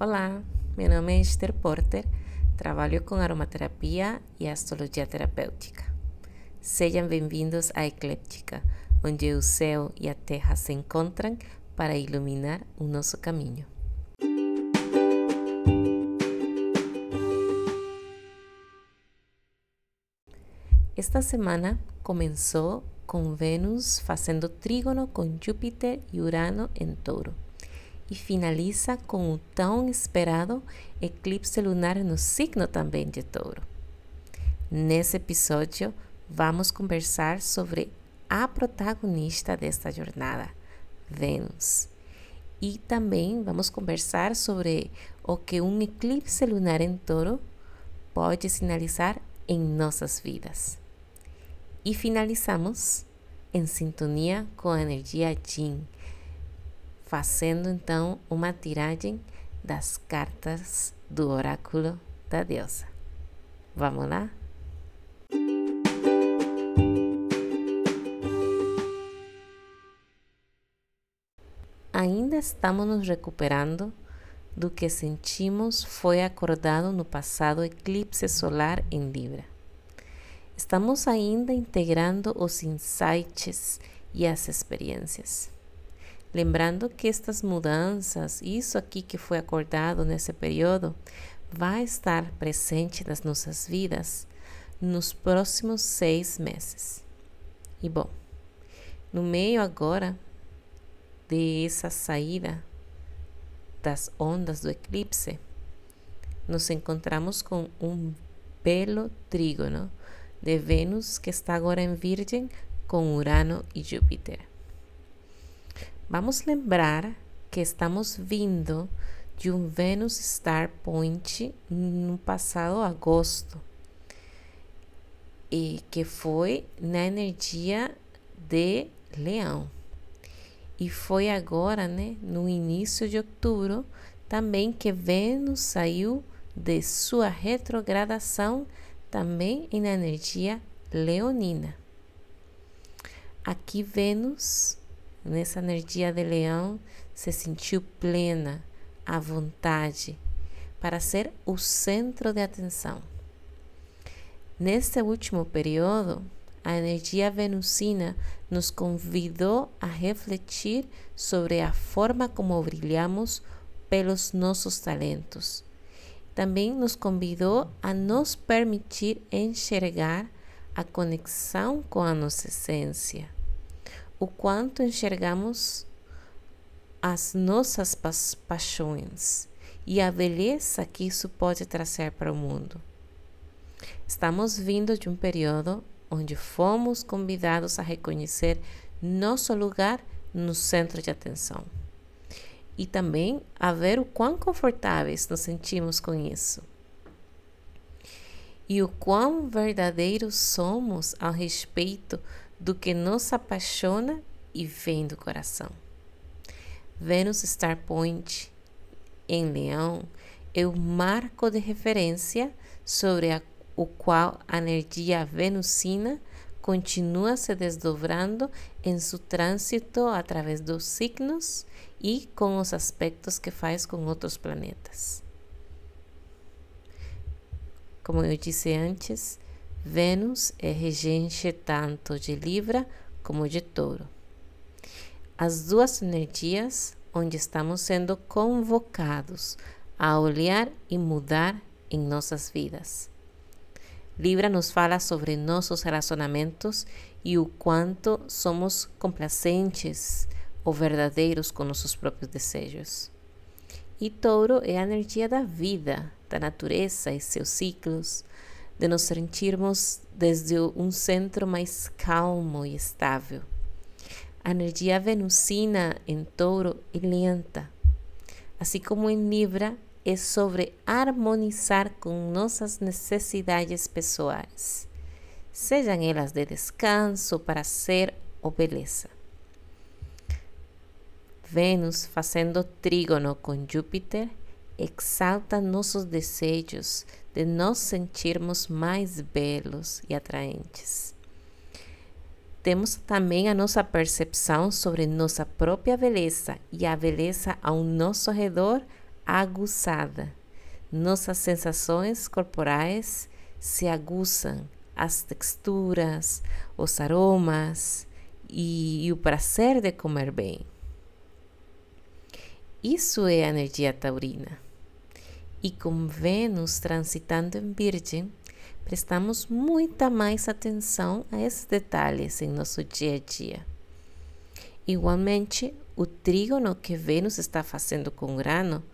Olá, meu nome é Esther Porter, trabalho com aromaterapia e astrologia terapêutica. Sejam bem-vindos à Ecléptica, onde o céu e a terra se encontram para iluminar o nosso caminho. Esta semana começou com Vênus fazendo trígono com Júpiter e Urano em Touro e finaliza com o tão esperado eclipse lunar no signo também de Touro. Nesse episódio, vamos conversar sobre a protagonista desta jornada, Vênus. E também vamos conversar sobre o que um eclipse lunar em Touro pode sinalizar em nossas vidas. E finalizamos em sintonia com a energia Yin, fazendo então uma tiragem das cartas do oráculo da deusa. Vamos lá? Ainda estamos nos recuperando do que sentimos foi acordado no passado eclipse solar em Libra. Estamos ainda integrando os insights e as experiências. Lembrando que estas mudanças, isso aqui que foi acordado nesse período, vai estar presente nas nossas vidas nos próximos seis meses. E bom, no meio agora dessa saída das ondas do eclipse, nos encontramos com um belo trígono de Vênus, que está agora em Virgem, com Urano e Júpiter. Vamos lembrar que estamos vindo de um Vênus Star Point no passado agosto, e que foi na energia de Leão. E foi agora, né, no início de outubro, também que Vênus saiu de sua retrogradação também na energia leonina. Aqui Vênus, nessa energia de leão, se sentiu plena, à vontade, para ser o centro de atenção. Neste último período, a energia venusina nos convidou a refletir sobre a forma como brilhamos pelos nossos talentos também nos convidou a nos permitir enxergar a conexão com a nossa essência, o quanto enxergamos as nossas paixões e a beleza que isso pode trazer para o mundo. Estamos vindo de um período onde fomos convidados a reconhecer nosso lugar no centro de atenção e também a ver o quão confortáveis nos sentimos com isso. E o quão verdadeiros somos ao respeito do que nos apaixona e vem do coração. Vênus Star Point em Leão é o marco de referência sobre a, o qual a energia venusina continua se desdobrando em seu trânsito através dos signos e com os aspectos que faz com outros planetas. Como eu disse antes, Vênus é regente tanto de Libra como de Touro. As duas energias onde estamos sendo convocados a olhar e mudar em nossas vidas. Libra nos fala sobre nossos relacionamentos e o quanto somos complacentes ou verdadeiros com nossos próprios desejos. E touro é a energia da vida, da natureza e seus ciclos, de nos sentirmos desde um centro mais calmo e estável. A energia venusina em touro é lenta, assim como em Libra é sobre harmonizar com nossas necessidades pessoais, sejam elas de descanso, prazer ou beleza. Vênus fazendo trígono com Júpiter exalta nossos desejos de nos sentirmos mais belos e atraentes. Temos também a nossa percepção sobre nossa própria beleza e a beleza ao nosso redor aguçada. Nossas sensações corporais se aguçam, as texturas, os aromas e, e o prazer de comer bem. Isso é a energia taurina. E com Vênus transitando em Virgem, prestamos muita mais atenção a esses detalhes em nosso dia a dia. Igualmente, o trígono que Vênus está fazendo com Urano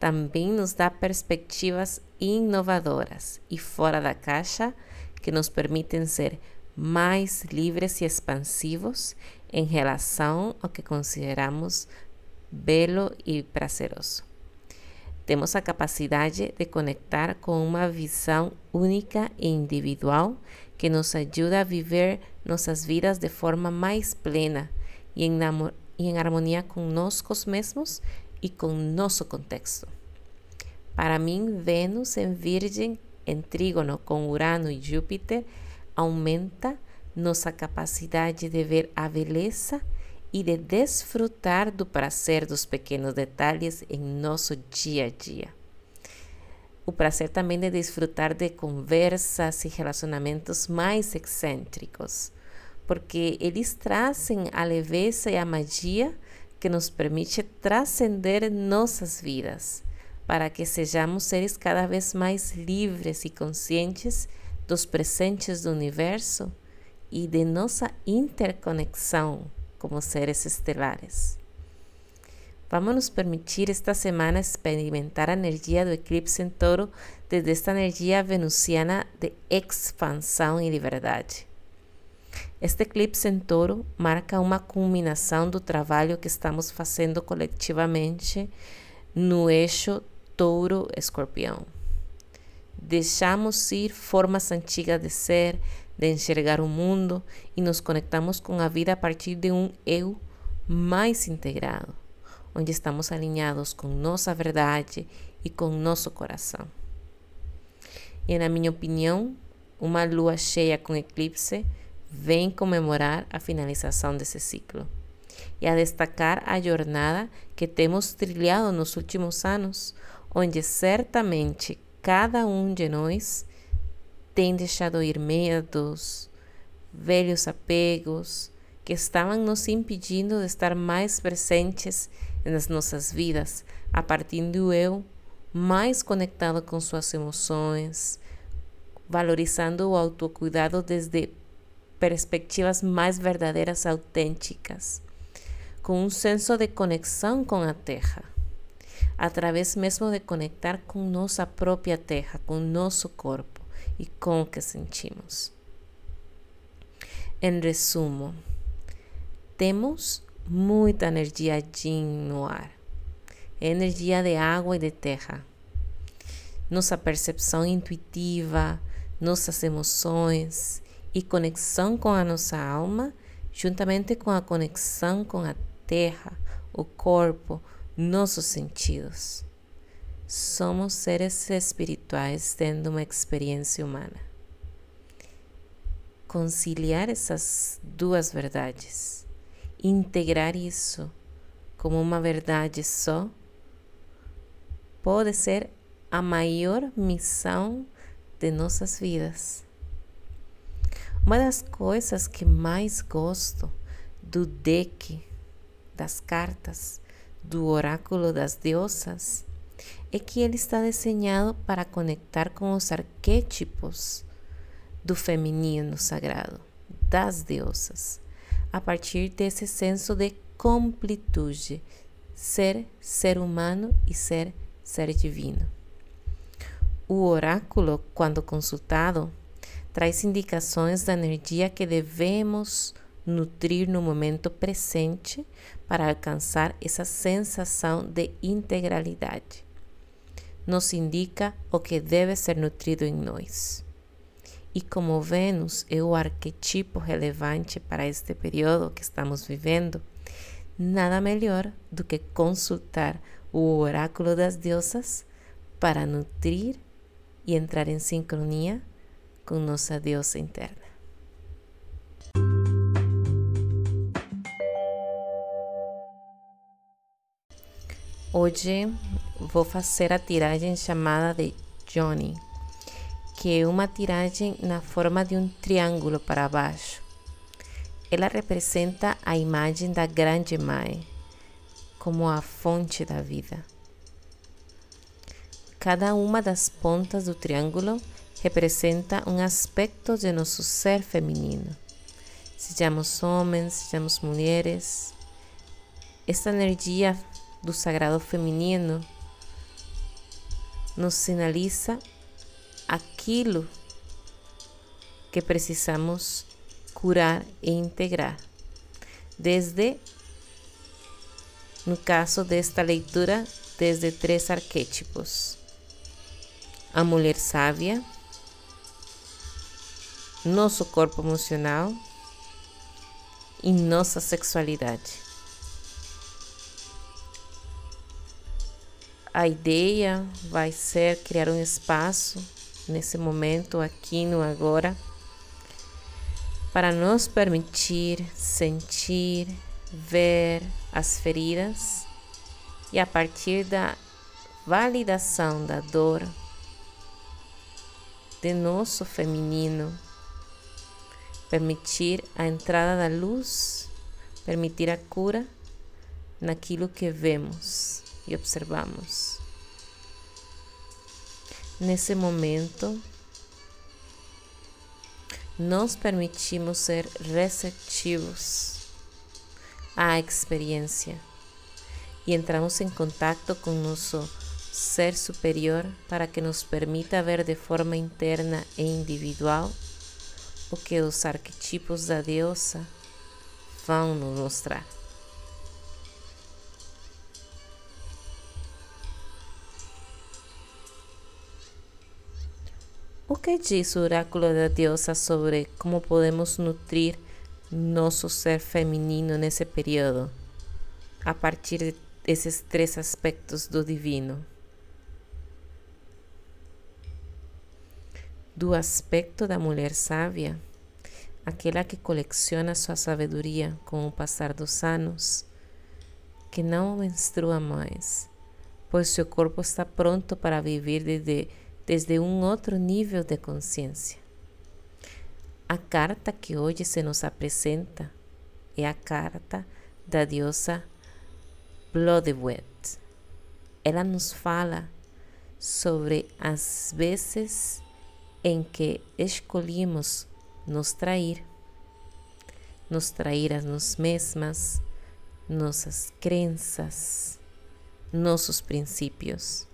também nos dá perspectivas inovadoras e fora da caixa que nos permitem ser mais livres e expansivos em relação ao que consideramos belo e prazeroso. Temos a capacidade de conectar com uma visão única e individual que nos ajuda a viver nossas vidas de forma mais plena e em, e em harmonia nós mesmos e com nosso contexto. Para mim, Vênus em Virgem, em trígono com Urano e Júpiter, aumenta nossa capacidade de ver a beleza e de desfrutar do prazer dos pequenos detalhes em nosso dia a dia. O prazer também de desfrutar de conversas e relacionamentos mais excêntricos, porque eles trazem a leveza e a magia que nos permite transcender nossas vidas, para que sejamos seres cada vez mais livres e conscientes dos presentes do universo e de nossa interconexão como seres estelares. Vamos nos permitir esta semana experimentar a energia do eclipse em touro desde esta energia venusiana de expansão e liberdade. Este eclipse em touro marca uma culminação do trabalho que estamos fazendo coletivamente no eixo touro-escorpião. Deixamos ir formas antigas de ser, de enxergar o mundo e nos conectamos com a vida a partir de um eu mais integrado, onde estamos alinhados com nossa verdade e com nosso coração. E, na minha opinião, uma lua cheia com eclipse vem comemorar a finalização desse ciclo e a destacar a jornada que temos trilhado nos últimos anos, onde certamente cada um de nós tem deixado ir medos, velhos apegos que estavam nos impedindo de estar mais presentes nas nossas vidas, a partir do eu mais conectado com suas emoções, valorizando o autocuidado desde perspectivas mais verdadeiras, autênticas, com um senso de conexão com a terra, através mesmo de conectar com nossa própria terra, com nosso corpo e com o que sentimos. Em resumo, temos muita energia Yin no ar, energia de água e de terra. Nossa percepção intuitiva, nossas emoções e conexão com a nossa alma, juntamente com a conexão com a terra, o corpo, nossos sentidos. Somos seres espirituais tendo uma experiência humana. Conciliar essas duas verdades, integrar isso como uma verdade só, pode ser a maior missão de nossas vidas. Uma das coisas que mais gosto do deck das cartas do oráculo das deusas é que ele está desenhado para conectar com os arquétipos do feminino sagrado, das deusas, a partir desse senso de completude, ser ser humano e ser ser divino. O oráculo, quando consultado, traz indicações da energia que devemos nutrir no momento presente para alcançar essa sensação de integralidade. Nos indica o que deve ser nutrido em nós. E como Vênus é o arquetipo relevante para este período que estamos vivendo, nada melhor do que consultar o oráculo das deusas para nutrir e entrar em sincronia com nossa deusa interna. Hoje vou fazer a tiragem chamada de Johnny, que é uma tiragem na forma de um triângulo para baixo. Ela representa a imagem da Grande Mãe como a fonte da vida. Cada uma das pontas do triângulo representa um aspecto de nosso ser feminino. Sejamos homens, sejamos mulheres. Esta energia do sagrado feminino nos sinaliza aquilo que precisamos curar e integrar. Desde, no caso desta leitura, desde três arquétipos: a mulher sábia, nosso corpo emocional e nossa sexualidade. A ideia vai ser criar um espaço nesse momento, aqui no agora, para nos permitir sentir, ver as feridas e a partir da validação da dor de nosso feminino, permitir a entrada da luz, permitir a cura naquilo que vemos e observamos. Nesse momento, nos permitimos ser receptivos à experiência e entramos em contato com nosso ser superior para que nos permita ver de forma interna e individual o que os arquetipos da deusa vão nos mostrar. O que diz o oráculo da deusa sobre como podemos nutrir nosso ser feminino nesse período, a partir desses três aspectos do divino? Do aspecto da mulher sábia, aquela que coleciona sua sabedoria com o passar dos anos, que não menstrua mais, pois seu corpo está pronto para viver desde desde um outro nível de consciência. A carta que hoje se nos apresenta é a carta da deusa Blodewet. Ela nos fala sobre as vezes em que escolhemos nos trair, nos trair a nós mesmas, nossas crenças, nossos princípios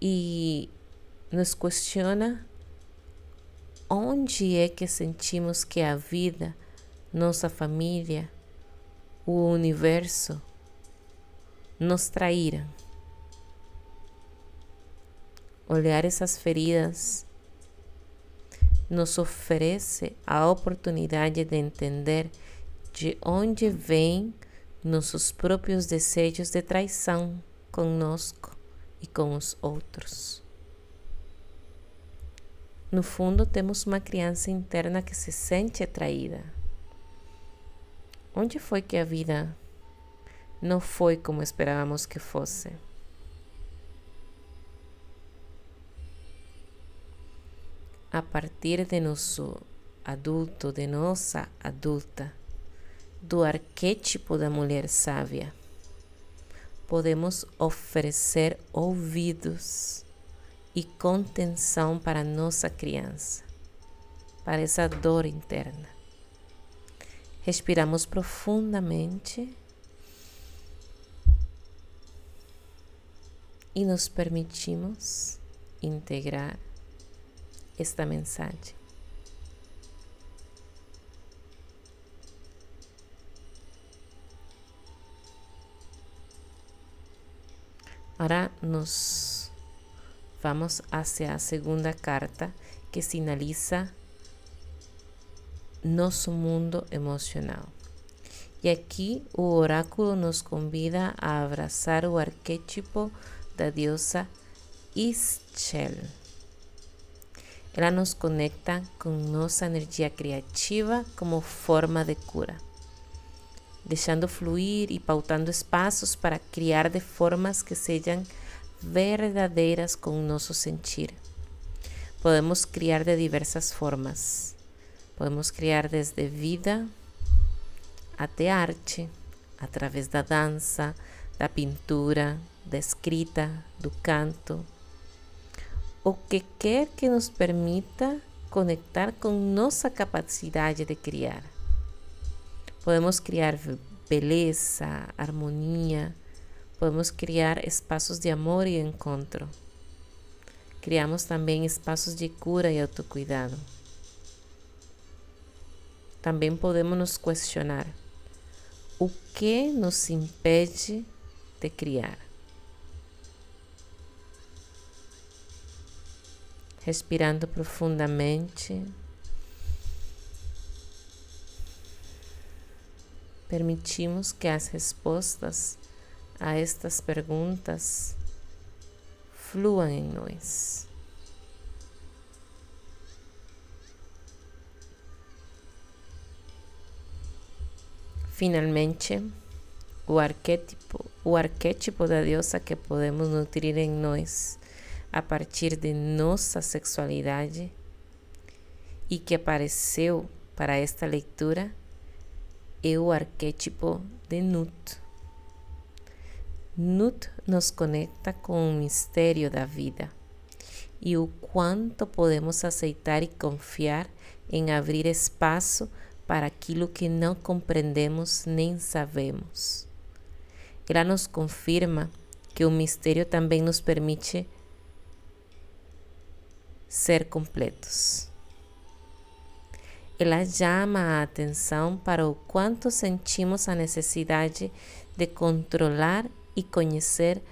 e nos questiona onde é que sentimos que a vida, nossa família, o universo nos traíram. Olhar essas feridas nos oferece a oportunidade de entender de onde vêm nossos próprios desejos de traição conosco e com os outros. No fundo, temos uma criança interna que se sente atraída. Onde foi que a vida não foi como esperávamos que fosse? A partir de nosso adulto, de nossa adulta, do arquétipo da mulher sábia podemos oferecer ouvidos e contenção para nossa criança, para essa dor interna. Respiramos profundamente e nos permitimos integrar esta mensagem. Ahora nos vamos hacia a segunda carta que sinaliza nosso mundo emocional. E aqui o oráculo nos convida a abraçar o arquétipo da deusa Ischel. Ela nos conecta com nossa energia criativa como forma de cura. Deixando fluir e pautando espaços para criar de formas que sejam verdadeiras com o nosso sentir. Podemos criar de diversas formas. Podemos criar desde vida até arte, através da dança, da pintura, da escrita, do canto, o que quer que nos permita conectar com nossa capacidade de criar. Podemos criar beleza, harmonia, podemos criar espaços de amor e encontro. Criamos também espaços de cura e autocuidado. Também podemos nos questionar o que nos impede de criar. Respirando profundamente. Permitimos que as respostas a estas perguntas fluam em nós. Finalmente, o arquétipo, o arquétipo da deusa que podemos nutrir em nós a partir de nossa sexualidade e que apareceu para esta leitura é o arquétipo de Nut. Nut nos conecta com o mistério da vida e o quanto podemos aceitar e confiar em abrir espaço para aquilo que não compreendemos nem sabemos. Ela nos confirma que o mistério também nos permite ser completos. Ela chama a atenção para o quanto sentimos a necessidade de controlar e conhecer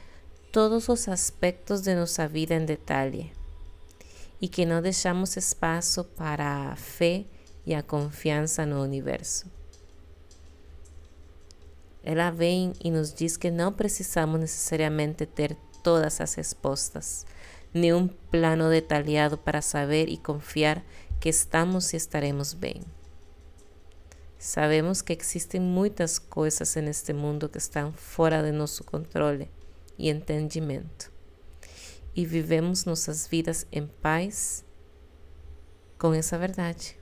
todos os aspectos de nossa vida em detalhe e que não deixamos espaço para a fé e a confiança no universo. Ela vem e nos diz que não precisamos necessariamente ter todas as respostas, nem um plano detalhado para saber e confiar que estamos e estaremos bem. Sabemos que existem muitas coisas neste mundo que estão fora de nosso controle e entendimento. E vivemos nossas vidas em paz com essa verdade.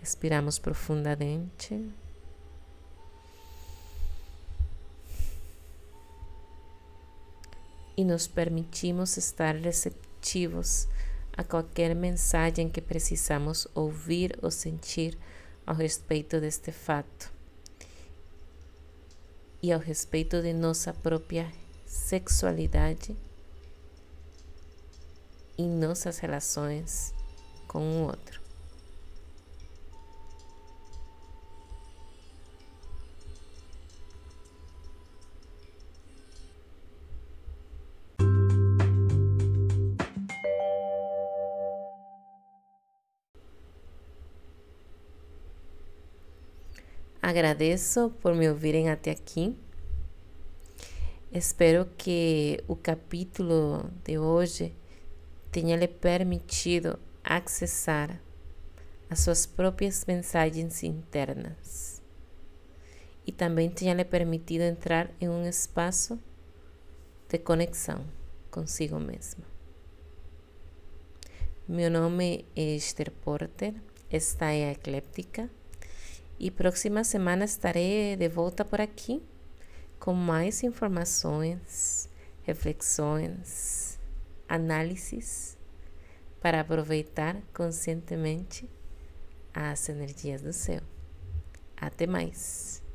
Respiramos profundamente. E nos permitimos estar receptivos a qualquer mensagem que precisamos ouvir ou sentir ao respeito deste fato e ao respeito de nossa própria sexualidade e nossas relações com o outro. Agradeço por me ouvirem até aqui. Espero que o capítulo de hoje tenha lhe permitido acessar as suas próprias mensagens internas e também tenha lhe permitido entrar em um espaço de conexão consigo mesma. Meu nome é Esther Porter, esta é a Ecléptica e próxima semana estarei de volta por aqui com mais informações, reflexões, análises para aproveitar conscientemente as energias do céu. Até mais!